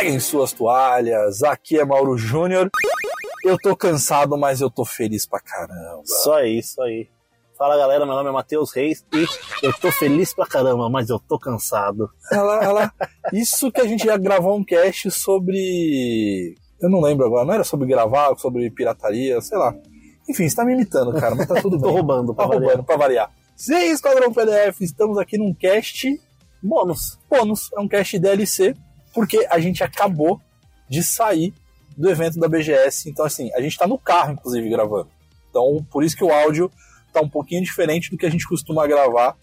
Peguem suas toalhas, aqui é Mauro Júnior. Eu tô cansado, mas eu tô feliz pra caramba. Só isso aí. Fala galera, meu nome é Matheus Reis e eu tô feliz pra caramba, mas eu tô cansado. Ela, ela, isso que a gente já gravou um cast sobre. Eu não lembro agora, não era sobre gravar, sobre pirataria, sei lá. Enfim, você tá me imitando, cara, mas tá tudo Tô bem. roubando Tá pra variar. roubando, pra variar. Sim, Esquadrão PDF, estamos aqui num cast Bônus. bônus, é um cast DLC, porque a gente acabou de sair do evento da BGS, então assim, a gente tá no carro, inclusive, gravando. Então, por isso que o áudio tá um pouquinho diferente do que a gente costuma gravar.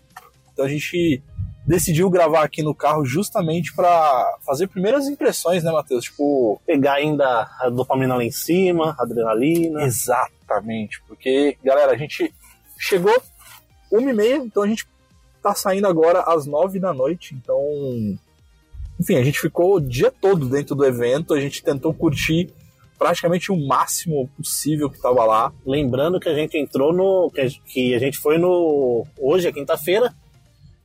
Então a gente decidiu gravar aqui no carro justamente para fazer primeiras impressões, né, Matheus? Tipo, Pegar ainda a dopamina lá em cima, a adrenalina. Exatamente, porque, galera, a gente chegou uma e meia, então a gente tá saindo agora às nove da noite, então, enfim, a gente ficou o dia todo dentro do evento, a gente tentou curtir praticamente o máximo possível que tava lá. Lembrando que a gente entrou no. que a, a gente foi no. Hoje é quinta-feira.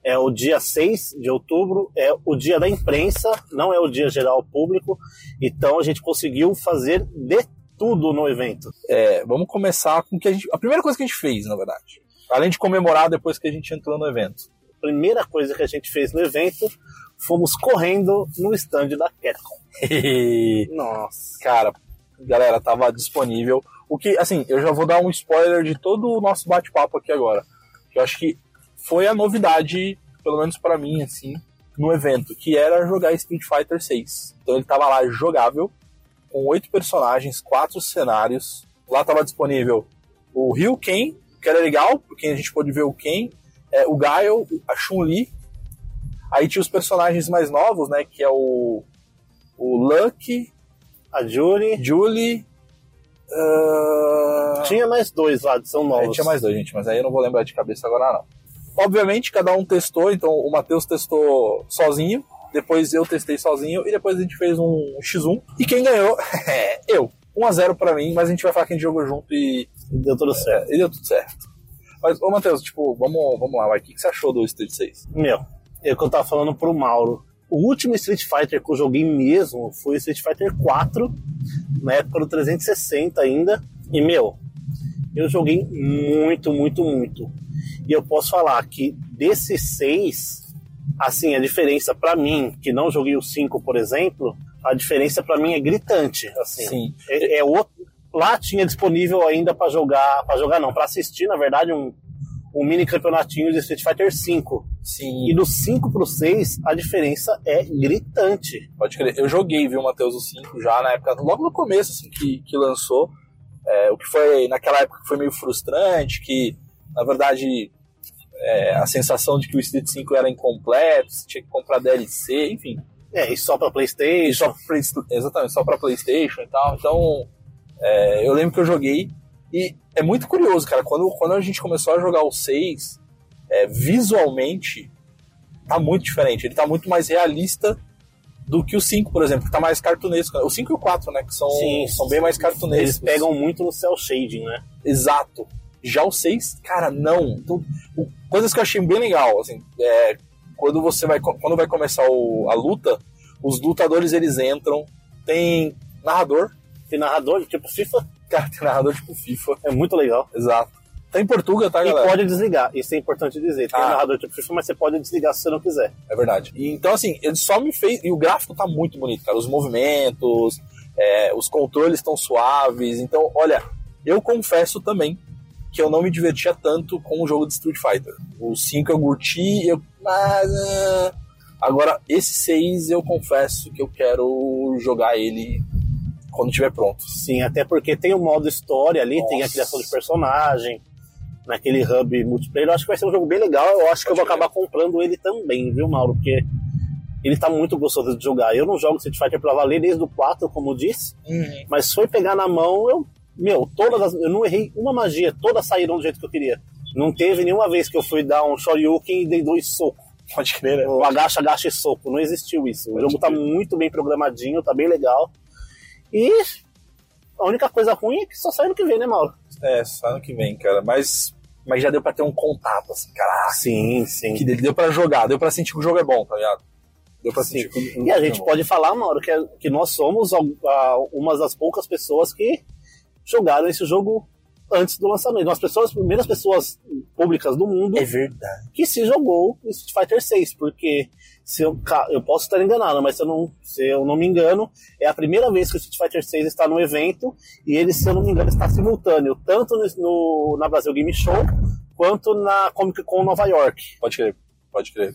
É o dia 6 de outubro, é o dia da imprensa, não é o dia geral público. Então a gente conseguiu fazer de tudo no evento. É, vamos começar com que a gente. A primeira coisa que a gente fez, na verdade. Além de comemorar depois que a gente entrou no evento. Primeira coisa que a gente fez no evento, fomos correndo no stand da Capcom. Nossa. cara, galera, tava disponível. O que, assim, eu já vou dar um spoiler de todo o nosso bate-papo aqui agora. Que eu acho que foi a novidade, pelo menos pra mim, assim, no evento, que era jogar Street Fighter 6. Então ele tava lá jogável, com oito personagens, quatro cenários. Lá tava disponível o Ryu Ken, que era legal, porque a gente pôde ver o Ken, é, o Gaio, a Chun-Li. Aí tinha os personagens mais novos, né, que é o, o Lucky, A Julie. Julie. ah, Tinha mais dois lá, são é, novos. tinha mais dois, gente, mas aí eu não vou lembrar de cabeça agora, não. Obviamente, cada um testou, então o Matheus testou sozinho, depois eu testei sozinho, e depois a gente fez um X1. E quem ganhou é eu. 1x0 pra mim, mas a gente vai falar que a gente jogou junto e, Deu tudo certo. e deu tudo certo. Mas, ô Matheus, tipo, vamos, vamos lá, vai. O que, que você achou do Street 6? Meu, é o que eu tava falando pro Mauro. O último Street Fighter que eu joguei mesmo foi o Street Fighter 4, na época do 360 ainda. E, meu, eu joguei muito, muito, muito. E eu posso falar que desses seis, assim, a diferença pra mim, que não joguei o 5, por exemplo, a diferença pra mim é gritante. Assim, Sim. É, é outro, lá tinha disponível ainda pra jogar, para jogar não, pra assistir, na verdade, um, um mini campeonatinho de Street Fighter 5. Sim. E do 5 pro 6, a diferença é gritante. Pode crer. Eu joguei, viu, Matheus, o 5 já na época, logo no começo, assim, que, que lançou. É, o que foi, naquela época, foi meio frustrante, que, na verdade, é, a sensação de que o Street 5 era incompleto, você tinha que comprar DLC, enfim. É, e só pra E Playstation. só pra exatamente, só pra Playstation e tal. Então, é, eu lembro que eu joguei. E é muito curioso, cara, quando, quando a gente começou a jogar o 6, é, visualmente, tá muito diferente. Ele tá muito mais realista do que o 5, por exemplo, que tá mais cartunesco. O 5 e o 4, né, que são, Sim, são bem mais cartunescos. Eles pegam muito no cel shading, né? Exato. Já o 6, cara, não. Então, o- coisas que eu achei bem legal, assim, é, quando você vai quando vai começar o- a luta, os lutadores eles entram, tem narrador, Tem narrador, tipo FIFA, tem narrador tipo FIFA, é muito legal. exato. Tá em Portugal, tá, E galera? pode desligar, isso é importante dizer. Tem Ah. um narrador tipo FIFA, mas você pode desligar se você não quiser. É verdade. E, então, assim, ele só me fez. E o gráfico tá muito bonito, cara. Os movimentos, é, os controles estão suaves. Então, olha, eu confesso também que eu não me divertia tanto com o jogo de Street Fighter. O 5 eu curti, eu. Ah, agora, esse 6 eu confesso que eu quero jogar ele quando estiver pronto. Sim, até porque tem o modo história ali, tem a Nossa. criação de personagem, naquele hub multiplayer. Eu acho que vai ser um jogo bem legal. Eu acho que eu vou Pode acabar comprando ele também, viu, Mauro? Porque ele tá muito gostoso de jogar. Eu não jogo Street Fighter pra valer desde o 4, como disse, mas foi pegar na mão, eu. Meu, todas as, eu não errei uma magia, todas saíram do jeito que eu queria. Não teve nenhuma vez que eu fui dar um Shoryuken e dei dois socos. Pode crer, né? O agacha, agacha e soco. Não existiu isso. O Pode jogo tá crer. muito bem programadinho, tá bem legal. E a única coisa ruim é que só sai no que vem, né, Mauro? É, só ano que vem, cara. Mas, mas já deu pra ter um contato, assim, cara. Sim, sim. Que deu pra jogar, deu pra sentir que o jogo é bom, tá ligado? Deu pra Sim. sentir que o E a é gente bom. pode falar, Mauro, que, é- que nós somos al- a- uma das poucas pessoas que jogaram esse jogo antes do lançamento. Nós pessoas, as primeiras pessoas públicas do mundo É verdade. que se jogou o Street Fighter 6, porque se eu, eu posso estar enganado, mas se eu, não, se eu não me engano, é a primeira vez que o Street Fighter 6 está no evento e ele, se eu não me engano, está simultâneo, tanto no, no- na Brasil Game Show quanto na Comic Con Nova York. Pode crer, pode crer.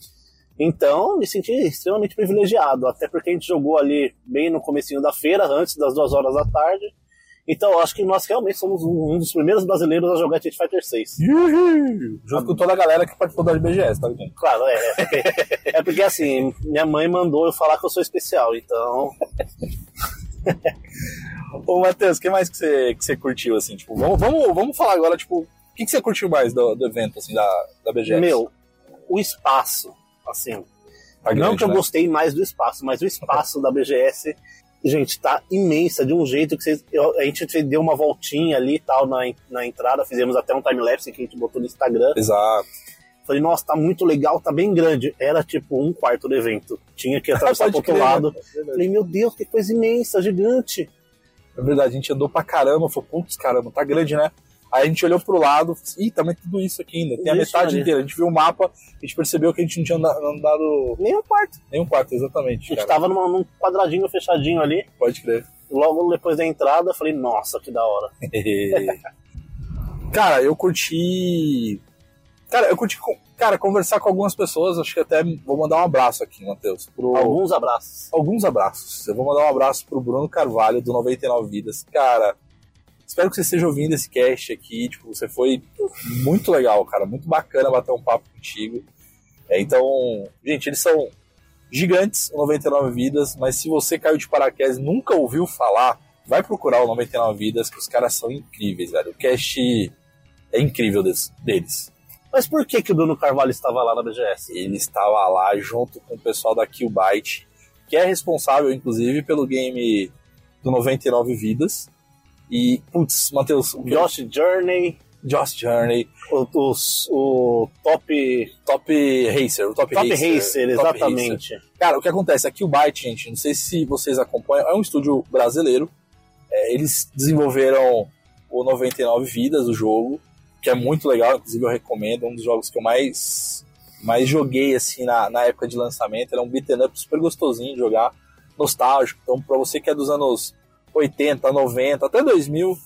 Então, me senti extremamente privilegiado, até porque a gente jogou ali bem no comecinho da feira, antes das duas horas da tarde. Então, eu acho que nós realmente somos um, dos primeiros brasileiros a jogar Street Fighter 6. Junto com toda a galera que participou da BGS, tá ligado? Claro, é. É porque, é porque, assim, minha mãe mandou eu falar que eu sou especial, então. Ô, Matheus, o que mais que você, que você curtiu, assim? Tipo, vamos, vamos, vamos falar agora, tipo, o que, que você curtiu mais do, do evento, assim, da, da BGS? Meu, o espaço, assim. Tá não grande, que eu né? gostei mais do espaço, mas o espaço da BGS, gente, tá imensa de um jeito que vocês, eu- a gente deu uma voltinha ali e tal na, na entrada, fizemos até um time-lapse que a gente botou no Instagram. Exato. Falei, nossa, tá muito legal, tá bem grande. Era tipo um quarto do evento. Tinha que atravessar pro outro crer, lado. É. Falei, meu Deus, que coisa imensa, gigante. É verdade, a gente andou pra caramba, falou, putz, caramba, tá grande, né? Aí a gente olhou pro lado, falou assim, ih, tá tudo isso aqui ainda. Tem a Existe metade inteira. A gente viu o mapa, a gente percebeu que a gente não tinha anda- andado Nem um quarto. nem um quarto, A exatamente. gente Cara. tava numa- num quadradinho fechadinho ali. Pode crer. Logo depois da entrada, falei, nossa, que da hora. cara, eu curti. Cara, eu curti, cara, conversar com algumas pessoas. Acho que até vou mandar um abraço aqui, Matheus. Pro... Alguns abraços. Alguns abraços. Eu vou mandar um abraço pro Bruno Carvalho, do 99 Vidas. Cara, espero que você esteja ouvindo esse cast aqui. Tipo, você foi muito legal, cara. Muito bacana bater um papo contigo. É, então, gente, eles são gigantes, o 99 Vidas, mas se você caiu de paraquedas e nunca ouviu falar, vai procurar o 99 Vidas, que os caras são incríveis, velho. O cast é incrível deles. Mas por que, que o Bruno Carvalho estava lá na BGS? Ele estava lá junto com o pessoal da Killbyte, que é responsável, inclusive, pelo game do 99 Vidas. E, putz, Matheus, o Josh Journey, Josh Journey, o, os- o Top, Top Racer, o Top, top Racer. Racer, Top exatamente. Racer. Cara, o que acontece? A Killbyte, gente, não sei se vocês acompanham, é um estúdio brasileiro. É, eles desenvolveram o 99 Vidas, o jogo, que é muito legal, inclusive eu recomendo, é um dos jogos que eu mais, mais joguei assim na, na época de lançamento. Era um beat'em up super gostosinho de jogar, nostálgico. Então, pra você que é dos anos 80, 90, até 2000,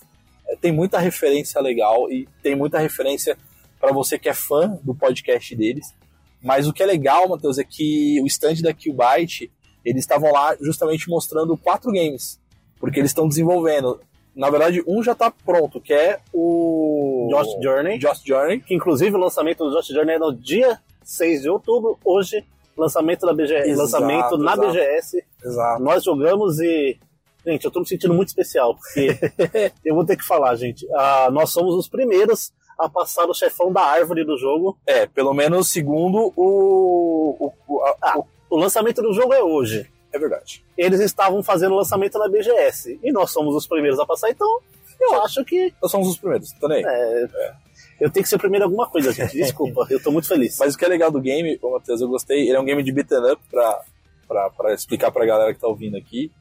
é, tem muita referência legal e tem muita referência para você que é fã do podcast deles. Mas o que é legal, Matheus, é que o stand da Killbyte, eles estavam lá justamente mostrando quatro games, porque eles estão desenvolvendo. Na verdade, um já tá pronto, que é o Josh Journey. Josh Journey. Que inclusive o lançamento do Josh Journey é no dia 6 de outubro. Hoje, lançamento da BGS. Exato, lançamento na exato. BGS. Exato. Nós jogamos e. Gente, eu tô me sentindo muito especial, porque eu vou ter que falar, gente. ah, nós somos os primeiros a passar o chefão da árvore do jogo. É, pelo menos segundo o. o, o- a- Ah, o- o lançamento do jogo é hoje. é verdade. Eles estavam fazendo o lançamento na BGS. E nós somos os primeiros a passar, então eu acho que Nós somos os primeiros, tá nem? é, eu tenho que ser o primeiro em alguma coisa, gente. Desculpa, eu tô muito feliz. Mas o que é legal do game, ô Matheus, eu gostei, ele é um game de beat'em up pra, pra, pra explicar pra galera que tá ouvindo aqui.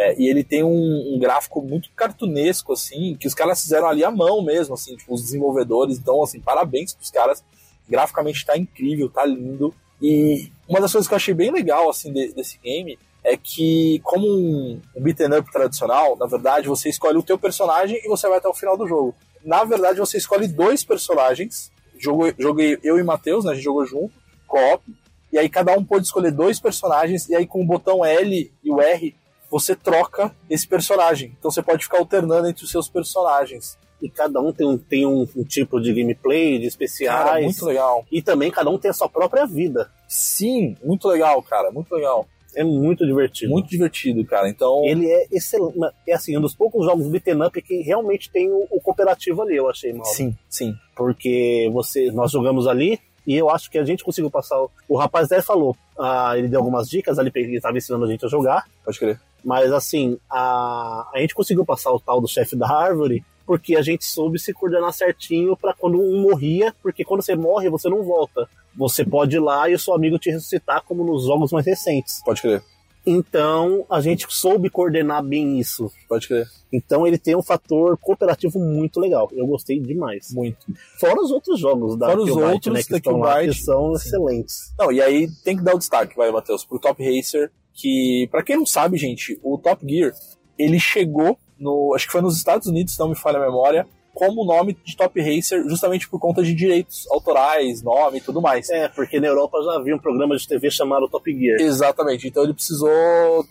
É, e ele tem um, um gráfico muito cartunesco, assim, que os caras fizeram ali à mão mesmo, assim, tipo, os desenvolvedores. Então, assim, parabéns pros caras. Graficamente tá incrível, tá lindo. E uma das coisas que eu achei bem legal, assim, de- desse game é que, como um, um beat'em up tradicional, na verdade, você escolhe o teu personagem e você vai até o final do jogo. Na verdade, você escolhe dois personagens. Jogo, joguei eu e Matheus, né? A gente jogou junto, co-op. E aí cada um pode escolher dois personagens, e aí com o botão L e o R, você troca esse personagem. Então você pode ficar alternando entre os seus personagens. E cada um tem um, tem um, um tipo de gameplay, de especiais. Cara, muito legal. E também cada um tem a sua própria vida. Sim, muito legal, cara, muito legal. É muito divertido. Muito divertido, cara. Então, Ele é excelente. É assim, um dos poucos jogos beaten up que realmente tem o, o cooperativo ali, eu achei mal. sim, sim. Porque você, nós jogamos ali e eu acho que a gente conseguiu passar. O, o rapaz até falou, ah, ele deu algumas dicas ali, ele estava ensinando a gente a jogar. Pode crer. Mas assim, a, a gente conseguiu passar o tal do chefe da árvore porque a gente soube se coordenar certinho para quando um morria, porque quando você morre, você não volta. Você pode ir lá e o seu amigo te ressuscitar, como nos jogos mais recentes. Pode crer. Então, a gente soube coordenar bem isso. Pode crer. Então, ele tem um fator cooperativo muito legal. Eu gostei demais. Muito. Fora os outros jogos da Fora os Killbyte, outros né, que estão lá, que são Sim. excelentes. Não, e aí tem que dar o destaque, vai, Matheus, pro Top Racer, que, pra quem não sabe, gente, o Top Gear, ele chegou no, acho que foi nos Estados Unidos, se não me falha a memória, como o nome de Top Racer, justamente por conta de direitos autorais, nome e tudo mais. É, porque na Europa já havia um programa de TV chamado Top Gear. Exatamente, então ele precisou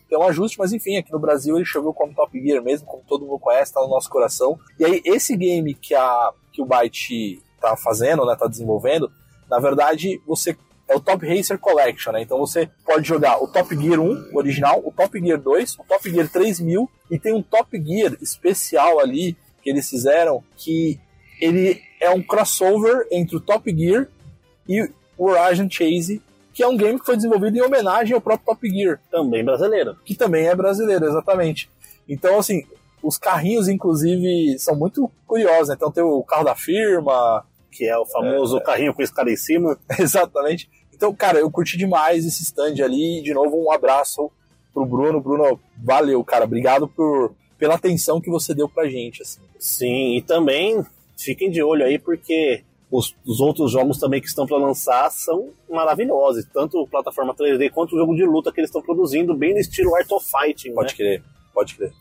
ter um ajuste, mas enfim, aqui no Brasil ele chegou como Top Gear mesmo, como todo mundo conhece, tá no nosso coração. E aí, esse game que, a, que o Byte tá fazendo, né, tá desenvolvendo, na verdade, você é o Top Racer Collection, né? Então você pode jogar o Top Gear 1, o original, o Top Gear 2, o Top Gear 3000 e tem um Top Gear especial ali que eles fizeram que ele é um crossover entre o Top Gear e o Horizon Chase, que é um game que foi desenvolvido em homenagem ao próprio Top Gear, Também brasileiro. que também é brasileiro, exatamente. Então, assim, os carrinhos, inclusive, são muito curiosos, né? Então tem o carro da firma, Que é o famoso carrinho com esse cara em cima. Exatamente. Então, cara, eu curti demais esse stand ali. De novo, um abraço pro Bruno. Bruno, valeu, cara. Obrigado por, pela atenção que você deu pra gente. Assim. Sim, e também fiquem de olho aí, porque os, os outros jogos também que estão para lançar são maravilhosos. Tanto plataforma 3D quanto o jogo de luta que eles estão produzindo, bem no estilo Art of Fighting. Pode né? crer, pode crer.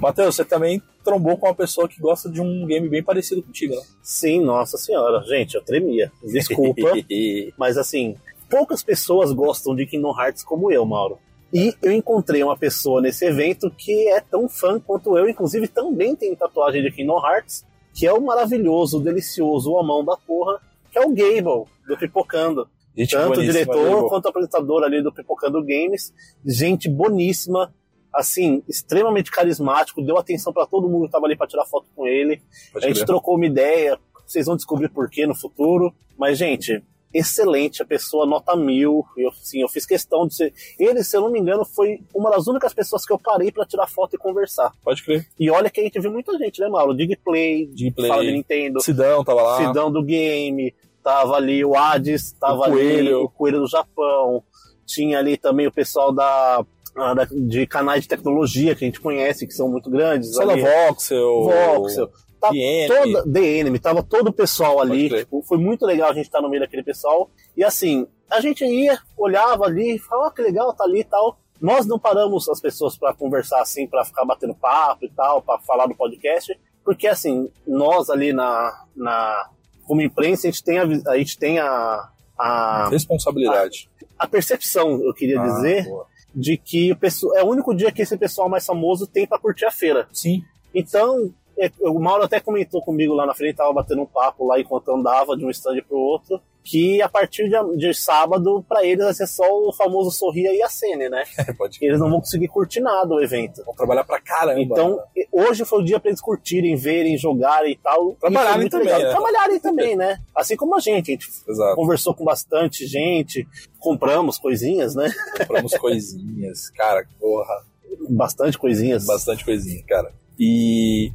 Matheus, você também trombou com uma pessoa que gosta de um game bem parecido contigo, né? Sim, nossa senhora. Gente, eu tremia. Desculpa. Mas assim, poucas pessoas gostam de Kingdom Hearts como eu, Mauro. E eu encontrei uma pessoa nesse evento que é tão fã quanto eu, inclusive também tem tatuagem de Kingdom Hearts, que é o maravilhoso, delicioso, o amão da porra, que é o Gable, do Pipocando. Gente Tanto diretor viu? quanto o apresentador ali do Pipocando Games. Gente boníssima, assim, extremamente carismático, deu atenção pra todo mundo que tava ali pra tirar foto com ele. Pode A gente trocou uma ideia, vocês vão descobrir por quê no futuro. Mas, gente, excelente, a pessoa nota mil. Eu, sim, eu fiz questão de ser. Ele, se eu não me engano, foi uma das únicas pessoas que eu parei pra tirar foto e conversar. Pode crer. E olha que a gente viu muita gente, né, Mauro? Digplay, Digplay. fala de Nintendo, Sidão tava lá. Sidão do Game, tava ali o Hades, tava O ali Coelho. o Coelho do Japão, tinha ali também o pessoal da, ah, de canais de tecnologia que a gente conhece, que são muito grandes. Ali. Voxel. Voxel. Tá DM. toda, The Enemy, tava todo o pessoal ali. Tipo, foi muito legal a gente estar no meio daquele pessoal. E assim, a gente ia, olhava ali, falava, ah, que legal, tá ali e tal. Nós não paramos as pessoas para conversar assim, para ficar batendo papo e tal, para falar do podcast, porque assim, nós ali na, na como imprensa, a gente tem a, a, gente tem a, a, Responsabilidade. a percepção, eu queria Ah, dizer, boa. de que o pessoal, é o único dia que esse pessoal mais famoso tem para curtir a feira. Sim. Então, é, o Mauro até comentou comigo lá na frente, tava batendo um papo lá enquanto andava de um stand pro outro, que a partir de, de sábado, para eles vai ser só o famoso sorria e a cena, né? Pode crer. Eles não vão conseguir curtir nada o evento. Vão trabalhar pra caramba. Então, né? hoje foi o dia para eles curtirem, verem, jogarem e tal. E Trabalharem foi muito também, né? Trabalharem também, né? Assim como a gente. A gente Exato. conversou com bastante gente, compramos coisinhas, né? Compramos coisinhas. Cara, porra. Bastante coisinhas. Bastante coisinha, cara. E.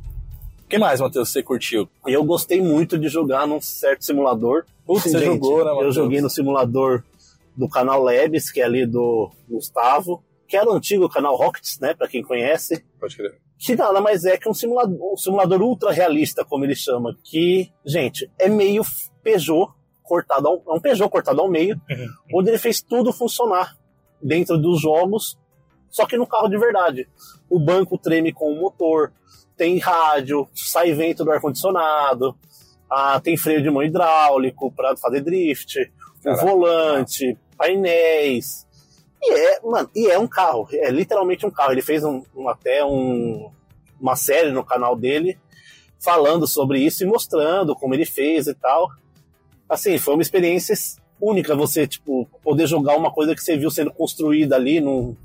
O que mais, Matheus, você curtiu? Eu gostei muito de jogar num certo simulador. Putz, você Gente, jogou, né, Eu Matheus? joguei no simulador do canal Labs, que é ali do Gustavo, que era o antigo canal Rockets, né, para quem conhece, Pode crer. que nada mais é que um simulador, um simulador ultra realista, como ele chama, que, gente, é meio Peugeot cortado ao, é um Peugeot cortado ao meio, onde ele fez tudo funcionar dentro dos jogos, só que no carro de verdade. O banco treme com o motor, tem rádio, sai vento do ar-condicionado, ah, tem freio de mão hidráulico para fazer drift, Caraca. o volante, painéis. E é, mano, e é um carro, é literalmente um carro. Ele fez um, um- até um, uma série no canal dele falando sobre isso e mostrando como ele fez e tal. Assim, foi uma experiência única você, tipo, poder jogar uma coisa que você viu sendo construída ali num,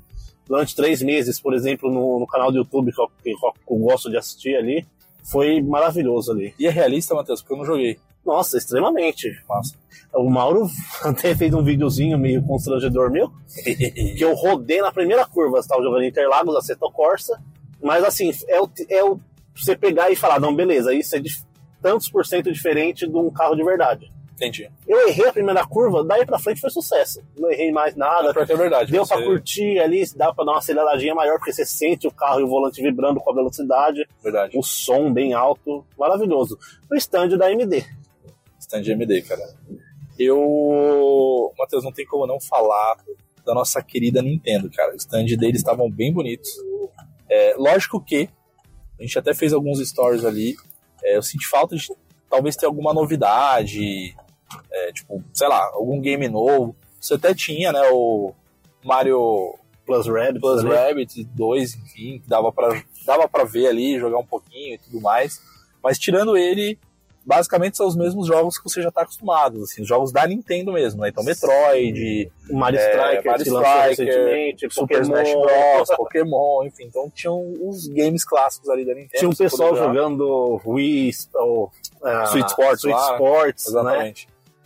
durante três meses, por exemplo, no, no canal do YouTube que eu, que eu gosto de assistir ali. Foi maravilhoso ali. E é realista, Matheus, porque eu não joguei. Nossa, extremamente. Massa. O Mauro até fez um videozinho meio constrangedor meu, que eu rodei na primeira curva, você tava jogando Interlagos, Aceto Corsa, mas assim, é o, é o você pegar e falar, não, beleza, isso é de tantos por cento diferente de um carro de verdade. Entendi. Eu errei a primeira curva, daí pra frente foi sucesso. Não errei mais nada. Que é verdade. Deu você- pra curtir ali, dá pra dar uma aceleradinha maior, porque você sente o carro e o volante vibrando com a velocidade, Verdade. o som bem alto, maravilhoso. O stand da AMD. Stand de MD, cara. Eu. Matheus, não tem como não falar da nossa querida Nintendo, cara. O stand deles estavam bem bonitos. É, lógico que a gente até fez alguns stories ali. É, eu senti falta de talvez ter alguma novidade. É, tipo, sei lá, algum game novo. Você até tinha, né? O Mario Plus Rabbit. Plus ali. Rabbit 2, enfim, que dava pra, dava pra ver ali, jogar um pouquinho e tudo mais. Mas tirando ele, basicamente são os mesmos jogos que você já tá acostumado, assim, os jogos da Nintendo mesmo, né? Então Metroid, O Mario É, Striker, Mario Striker, Super Pokémon. Smash Bros, Pokémon, enfim, então tinham os games clássicos ali da Nintendo. Tinha um pessoal jogando Wii, ou, ah, Sweet Sports Sweet lá, Sports, né?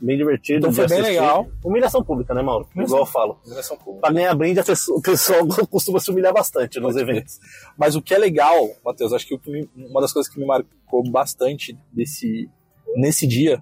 Bem divertido. Então foi bem assistir. legal. Humilhação pública, né, Mauro? Humilhação. Igual eu falo. Dimensão pública. Pra ganhar brinde, a pessoa- o pessoal costuma se humilhar bastante nos eventos. Mas o que é legal, Matheus, acho que uma das coisas que me marcou bastante desse, nesse dia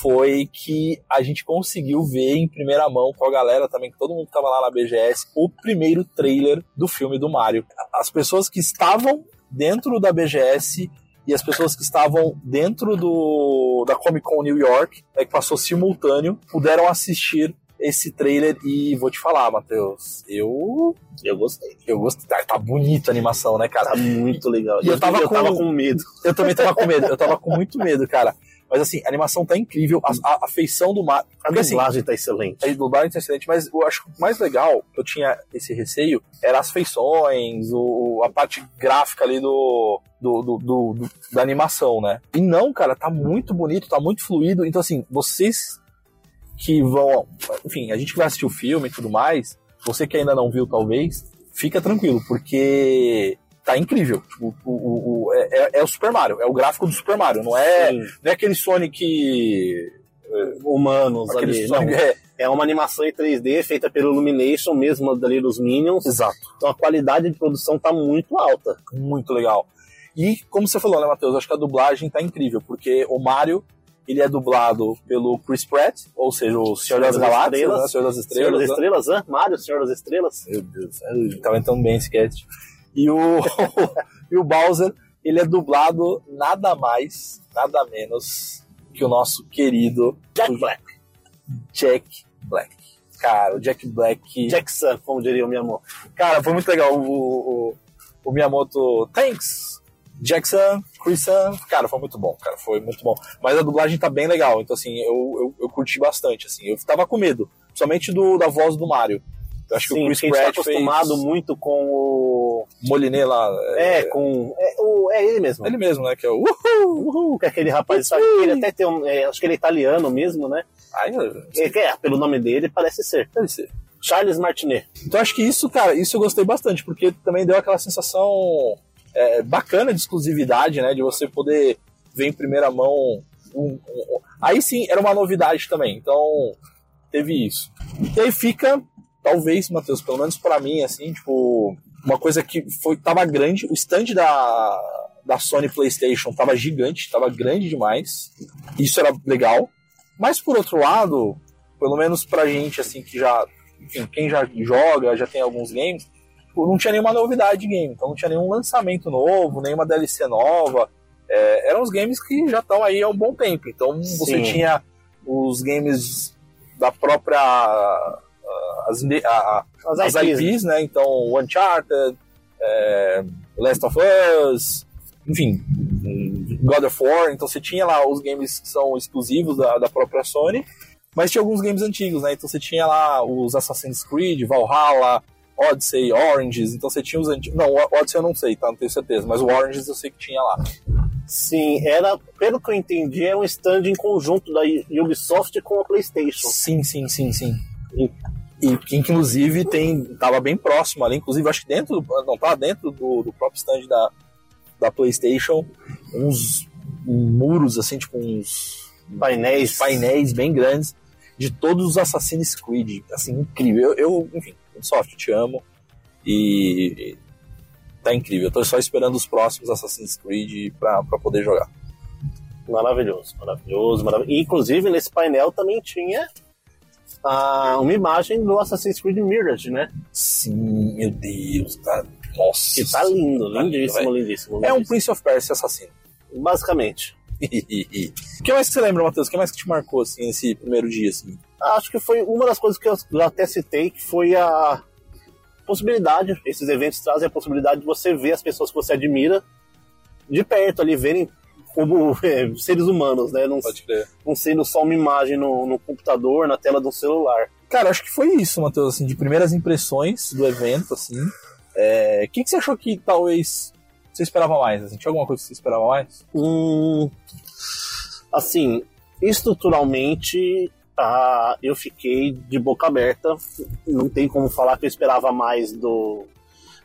foi que a gente conseguiu ver em primeira mão com a galera também, que todo mundo que tava lá na BGS, o primeiro trailer do filme do Mario. As pessoas que estavam dentro da BGS e as pessoas que estavam dentro do da Comic Con New York, né, que passou simultâneo, puderam assistir esse trailer e vou te falar, Matheus, eu Eu gostei. eu gostei, tá, tá bonita a animação, né, cara? Tá muito legal. E eu tava eu com- tava com medo. Eu também tava com medo, eu tava com muito medo, cara. Mas assim, a animação tá incrível, a, a, a feição do Mario. A assim, dublagem tá excelente. a dublagem tá excelente, mas eu acho que o mais legal, que eu tinha esse receio, era as feições, o, a parte gráfica ali do, do, do- do- do- da animação, né? E não, cara, tá muito bonito, tá muito fluido. Então, assim, vocês que vão. Enfim, a gente que vai assistir o filme e tudo mais, você que ainda não viu, talvez, fica tranquilo, porque tá incrível. O, o- o- é, é- é o Super Mario, é o gráfico do Super Mario, não é, Sim, não é aquele Sonic. humanos Aquele ali. Sonic Não, é, é uma animação em 3D feita pelo Illumination mesmo dali dos Minions. exato. Então a qualidade de produção tá muito alta. muito legal. E como você falou, né, Matheus? Acho que a dublagem tá incrível, porque o Mario ele é dublado pelo Chris Pratt, ou seja, o Senhor das, das Galáxias, Estrelas. né? Senhor das Senhor Estrelas. das né? Estrelas, hã? Mario, Senhor das Estrelas. Meu Deus, ele tava entrando bem esse sketch. E o, e o Bowser, ele é dublado nada mais, nada menos que o nosso querido Jack Black. Jack Black. Cara, o Jack Black. Jack Sun, como diria o meu amor. Cara, foi muito legal. O, o, o Miyamoto, thanks! Jackson, Christian, cara, foi muito bom, cara, foi muito bom. Mas a dublagem tá bem legal, então assim, eu, eu, eu curti bastante, assim. Eu tava com medo, somente do, da voz do Mario. Eu acho que Sim, o Chris tá Pratt acostumado fez muito com o... Moliné lá. É, com... É, o, é ele mesmo. Ele mesmo, né? Que é o Uhul! Uhul, que é aquele rapaz, sabe, que ele até tem um... é, acho que ele é italiano mesmo, né? Ai, É, é, pelo nome dele, parece ser. deve ser. Charles Martinet. Então acho que isso, cara, isso eu gostei bastante, porque também deu aquela sensação é, bacana de exclusividade, né? De você poder ver em primeira mão. um- um- Aí sim, era uma novidade também. Então, teve isso. E aí fica, talvez, Matheus, pelo menos pra mim, assim, tipo, uma coisa que foi tava grande. O stand da, da Sony PlayStation tava gigante, tava grande demais. Isso era legal. Mas por outro lado, pelo menos pra gente, assim, que já enfim, quem já joga, já tem alguns games, não tinha nenhuma novidade de game, então não tinha nenhum lançamento novo, nenhuma DLC nova. É, eram os games que já estão aí há um bom tempo. Então você Sim. tinha os games da própria. As, a- As as IPs, IPs, né? Então, Uncharted, é, Last of Us, enfim, God of War. Então você tinha lá os games que são exclusivos da, da própria Sony, mas tinha alguns games antigos, né? Então você tinha lá os Assassin's Creed, Valhalla, Odyssey, Oranges. Então você tinha os antigos. Não, Odyssey eu não sei, tá? Não tenho certeza, mas o Oranges eu sei que tinha lá. Sim, era, pelo que eu entendi, é um stand em conjunto da Ubisoft com a PlayStation. Sim, sim, sim, sim. E, e que inclusive tem, tava bem próximo ali, inclusive acho que dentro, do- não tava dentro do, do próprio stand da, da PlayStation, uns muros assim, tipo uns Painéis. uns painéis bem grandes de todos os Assassin's Creed, assim, incrível. Eu, eu enfim, Ubisoft, te amo e tá incrível. Eu tô só esperando os próximos Assassin's Creed pra poder jogar. Maravilhoso, maravilhoso, maravilhoso. E, Inclusive, nesse painel também tinha ah, uma imagem do Assassin's Creed Mirage, né? Sim, meu Deus, cara. Nossa. Que tá lindo, Tá lindo, lindíssimo, velho. lindíssimo. É um lindíssimo. Prince of Persia assassino. Basicamente. O que mais que você lembra, Matheus? O que mais que te marcou, assim, nesse primeiro dia, assim? Acho que foi uma das coisas que eu até citei, que foi a possibilidade, esses eventos trazem a possibilidade de você ver as pessoas que você admira de perto ali, verem como é, seres humanos, né? Não, Pode crer. não sendo só uma imagem no, no computador, na tela de um celular. Cara, acho que foi isso, Matheus, assim, de primeiras impressões do evento, assim. É, O que, que você achou que talvez você esperava mais? Assim? Tinha alguma coisa que você esperava mais? Hum, assim, estruturalmente, ah, eu fiquei de boca aberta. Não tem como falar que eu esperava mais do,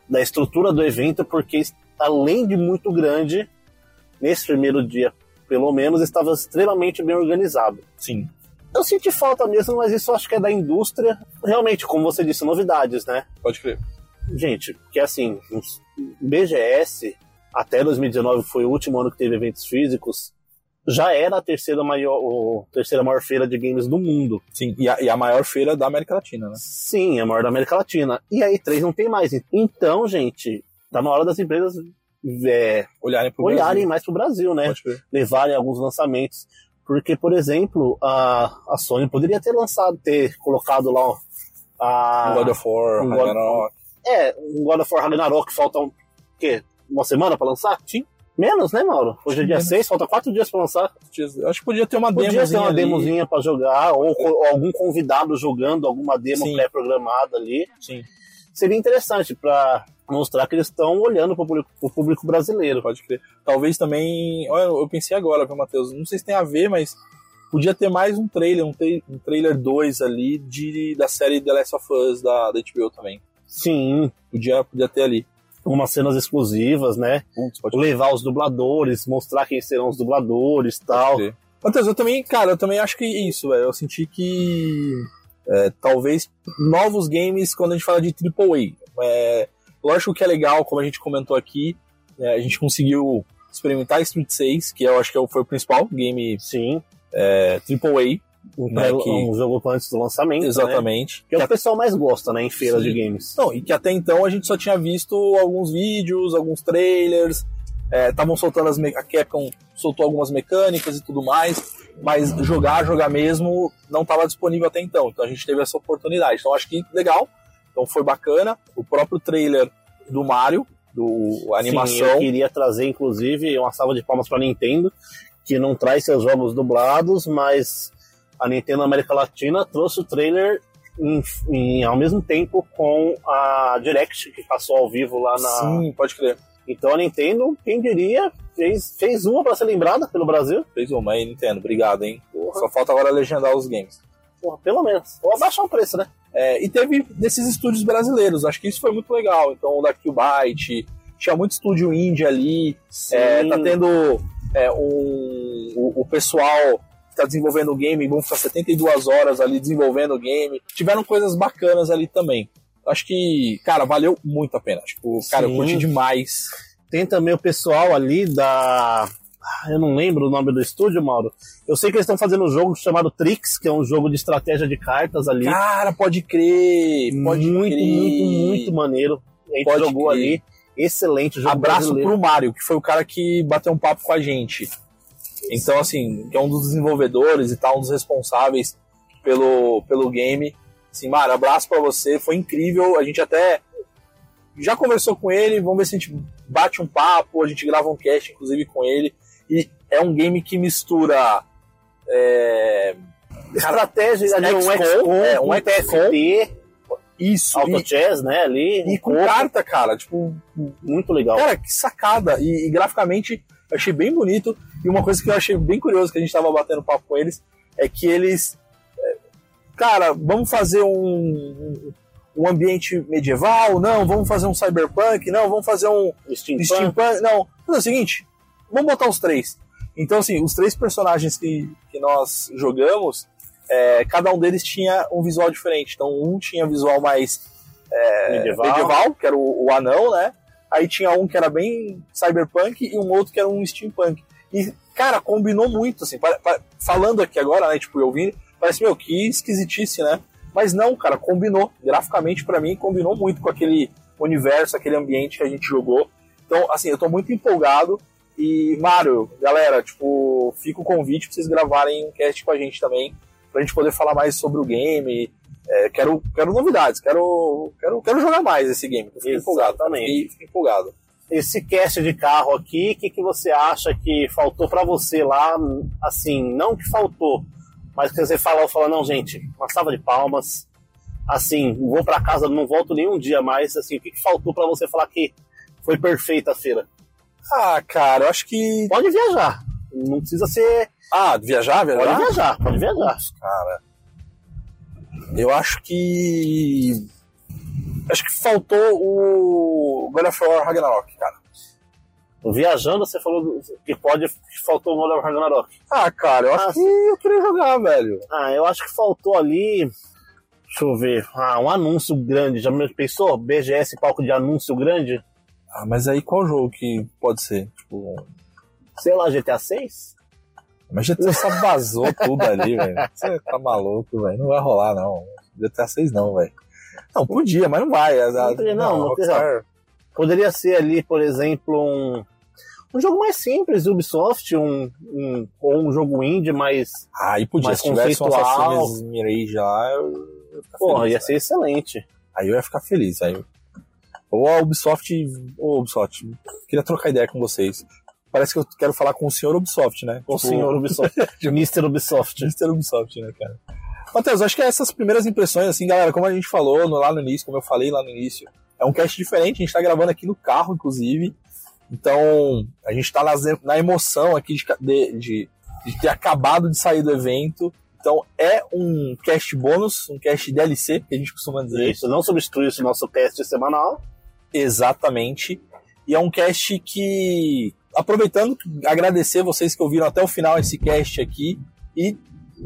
da estrutura do evento, porque além de muito grande, nesse primeiro dia, pelo menos, estava extremamente bem organizado. Sim. Eu senti falta mesmo, mas isso acho que é da indústria. Realmente, como você disse, novidades, né? Pode crer. Gente, porque assim, BGS, até 2019 foi o último ano que teve eventos físicos, já era a terceira maior, o, terceira maior feira de games do mundo. Sim, e a, e a maior feira da América Latina, né? Sim, a maior da América Latina. E a E3 não tem mais. Então, gente, tá na hora das empresas é, Olharem pro olharem Brasil. mais pro Brasil, né? Levarem alguns lançamentos. Porque, por exemplo, a, a Sony poderia ter lançado, ter colocado lá a, Um God of War, um God- Ragnarok. É, um God of War Ragnarok falta um, quê? Uma semana pra lançar? Sim. Menos, né, Mauro? Hoje é dia Menos. 6, falta 4 dias pra lançar. Acho que podia ter uma Podia ter demozinha uma ali. demozinha pra jogar, ou, ou algum convidado jogando alguma demo pré-programada ali. Sim, Seria interessante pra mostrar que eles estão olhando público, pro público brasileiro. pode crer. Talvez também. Olha, eu pensei agora, viu, Matheus? Não sei se tem a ver, mas podia ter mais um trailer, um, tra- um trailer 2 ali de, da série The Last of Us da, da HBO também. Sim, Podia, podia ter ali. umas cenas exclusivas, né? Putz, pode Levar os dubladores, mostrar quem serão os dubladores e tal. Matheus, eu também, cara, eu também acho que é isso, velho. Eu senti que é, talvez novos games quando a gente fala de AAA. É, lógico que é legal, como a gente comentou aqui, é, a gente conseguiu experimentar Street 6, que eu acho que foi o principal game Sim, é, AAA, um, Né, que- um jogo antes do lançamento. Né? exatamente. Que é o que o pessoal mais gosta, né, em feira Sim. de games. Não, e que até então a gente só tinha visto alguns vídeos, alguns trailers, estavam soltando as me- a Capcom soltou algumas mecânicas e tudo mais, mas jogar, jogar mesmo não estava disponível até então. Então a gente teve essa oportunidade. Então acho que legal. Então foi bacana. O próprio trailer do Mario, do a Sim, animação, eu queria trazer, inclusive, uma salva de palmas pra Nintendo, que não traz seus jogos dublados, mas a Nintendo América Latina trouxe o trailer em- em- ao mesmo tempo com a Direct, que passou ao vivo lá na. sim, pode crer. Então a Nintendo, quem diria, fez, fez uma pra ser lembrada pelo Brasil. Fez uma aí, Nintendo. Obrigado, hein? Porra. Só falta agora legendar os games. Porra, pelo menos. Ou abaixar o preço, né? É, e teve desses estúdios brasileiros, acho que isso foi muito legal. Então, o da Qbyte, tinha muito estúdio indie ali, é, tá tendo é, um, o, o pessoal que tá desenvolvendo o game, vão ficar 72 horas ali desenvolvendo o game. Tiveram coisas bacanas ali também. Acho que, cara, valeu muito a pena. Acho que, cara, eu Sim. curti demais. Tem também o pessoal ali da. Ah, Eu não lembro o nome do estúdio, Mauro. Eu sei que eles estão fazendo um jogo chamado Trix, que é um jogo de estratégia de cartas ali. Cara, pode crer, pode muito, crer. muito, muito maneiro. A gente Pode jogou crer. ali. Excelente jogo Abraço brasileiro. pro Mário, que foi o cara que bateu um papo com a gente. Então, assim, que é um dos desenvolvedores e tal, um dos responsáveis pelo, pelo game. Assim, Mário, abraço pra você, foi incrível. A gente até já conversou com ele, vamos ver se a gente bate um papo, a gente grava um cast, inclusive, com ele. E é um game que mistura. É, Estratégia ali, um XCOM, é, um TFT, isso, Auto e, Chess, né, ali. e com pouco. carta, cara. Tipo, Muito legal. Cara, que sacada! E, e graficamente eu achei bem bonito. E uma coisa que eu achei bem curioso que a gente tava batendo papo com eles é que eles. é, Cara, vamos fazer um, um ambiente medieval? Não, vamos fazer um cyberpunk? Não, vamos fazer um Steampunk. steampunk? Não, Mas é o seguinte, vamos botar os três. Então, assim, os três personagens que, que nós jogamos, é, cada um deles tinha um visual diferente. Então, um tinha visual mais medieval. medieval, que era o, o anão, né? Aí tinha um que era bem cyberpunk e um outro que era um steampunk. E, cara, combinou muito, assim. pa- pa- falando aqui agora, né? Tipo, eu ouvindo, parece, meu, que esquisitice, né? Mas não, cara, combinou. Graficamente, pra mim, combinou muito com aquele universo, aquele ambiente que a gente jogou. Então, assim, eu tô muito empolgado. E, Mário, galera, tipo, fica o convite pra vocês gravarem um cast com a gente também, pra gente poder falar mais sobre o game. É, quero, quero novidades, quero, quero, quero jogar mais esse game. Eu fiquei empolgado. Exatamente. Fiquei, fiquei empolgado. Esse cast de carro aqui, o que, que você acha que faltou pra você lá? Assim, não que faltou, mas que você falou, falou, não, gente, uma salva de palmas. Assim, vou pra casa, não volto nenhum dia mais. Assim, o que, que faltou pra você falar que foi perfeita a feira? Ah, cara, eu acho que. Pode viajar. Não precisa ser. Ah, viajar, viajar? Pode viajar, pode viajar. cara. Eu acho que. Acho que faltou o God of War Ragnarok, cara. Viajando, você falou que pode que faltou o Modern Ragnarok. Ah, cara, eu acho Ah, que eu queria jogar, velho. Ah, eu acho que faltou ali. Deixa eu ver. Ah, um anúncio grande. Já me- pensou? BGS, palco de anúncio grande? Ah, mas aí qual jogo que pode ser? Tipo. Sei lá, GTA 6? Mas GTA só vazou tudo ali, velho. Você tá maluco, velho. Não vai rolar, não. GTA 6 não, velho. Não, podia, mas não vai. A- a- Não não, não Rockstar- Poderia ser ali, por exemplo, um, um jogo mais simples, Ubisoft, um, um, ou um jogo indie, mas, Ah, aí podia. mais Se tivesse um. Assassin's Mirage lá, eu porra, feliz, ia ser excelente. Aí eu ia ficar feliz. Aí... A Ubisoft. Ô, Ubisoft, queria trocar ideia com vocês. Parece que eu quero falar com o senhor Ubisoft, né? O Tipo, senhor Ubisoft, Mr. Ubisoft. Mr. Ubisoft, né, cara? Matheus, acho que essas primeiras impressões, assim, galera, como a gente falou no- lá no início, como eu falei lá no início, é um cast diferente, a gente tá gravando aqui no carro, inclusive. Então, a gente tá nas- na emoção aqui de, de- de- ter acabado de sair do evento. Então, é um cast bônus, um cast DLC, que a gente costuma dizer. Isso, não substitui esse nosso cast semanal. Exatamente. E é um cast que, aproveitando, agradecer vocês que ouviram até o final esse cast aqui e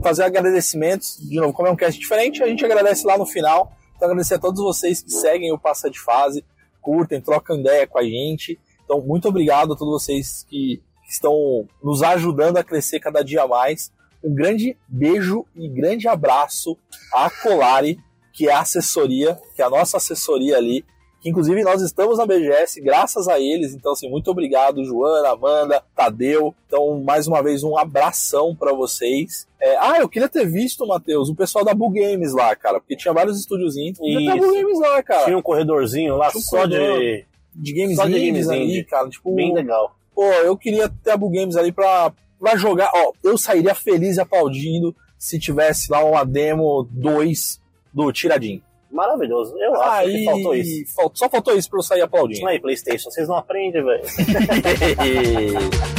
fazer agradecimentos. De novo, como é um cast diferente, a gente agradece lá no final. Então, agradecer a todos vocês que seguem o Passa de Fase, curtem, trocam ideia com a gente. Então, muito obrigado a todos vocês que estão nos ajudando a crescer cada dia mais. Um grande beijo e grande abraço à Colari, que é a assessoria, que é a nossa assessoria ali, que inclusive nós estamos na BGS graças a eles. Então, assim, muito obrigado, Joana, Amanda, Tadeu. Então, mais uma vez, um abração para vocês. É, ah, eu queria ter visto, Matheus, o pessoal da Bull Games lá, cara, porque tinha vários estúdiozinhos. Podia ter a Isso. Bull Games lá, cara. Tinha um corredorzinho lá um só corredor. de. de games só de games ali, indie. cara. Tipo, Bem legal. pô, eu queria ter a Bull Games ali pra, pra jogar. Ó, eu sairia feliz e aplaudindo se tivesse lá uma demo 2 do Tiradinho. Maravilhoso. Eu acho Aí, que faltou isso. Só faltou isso pra eu sair aplaudindo. Aí, PlayStation, vocês não aprendem, velho.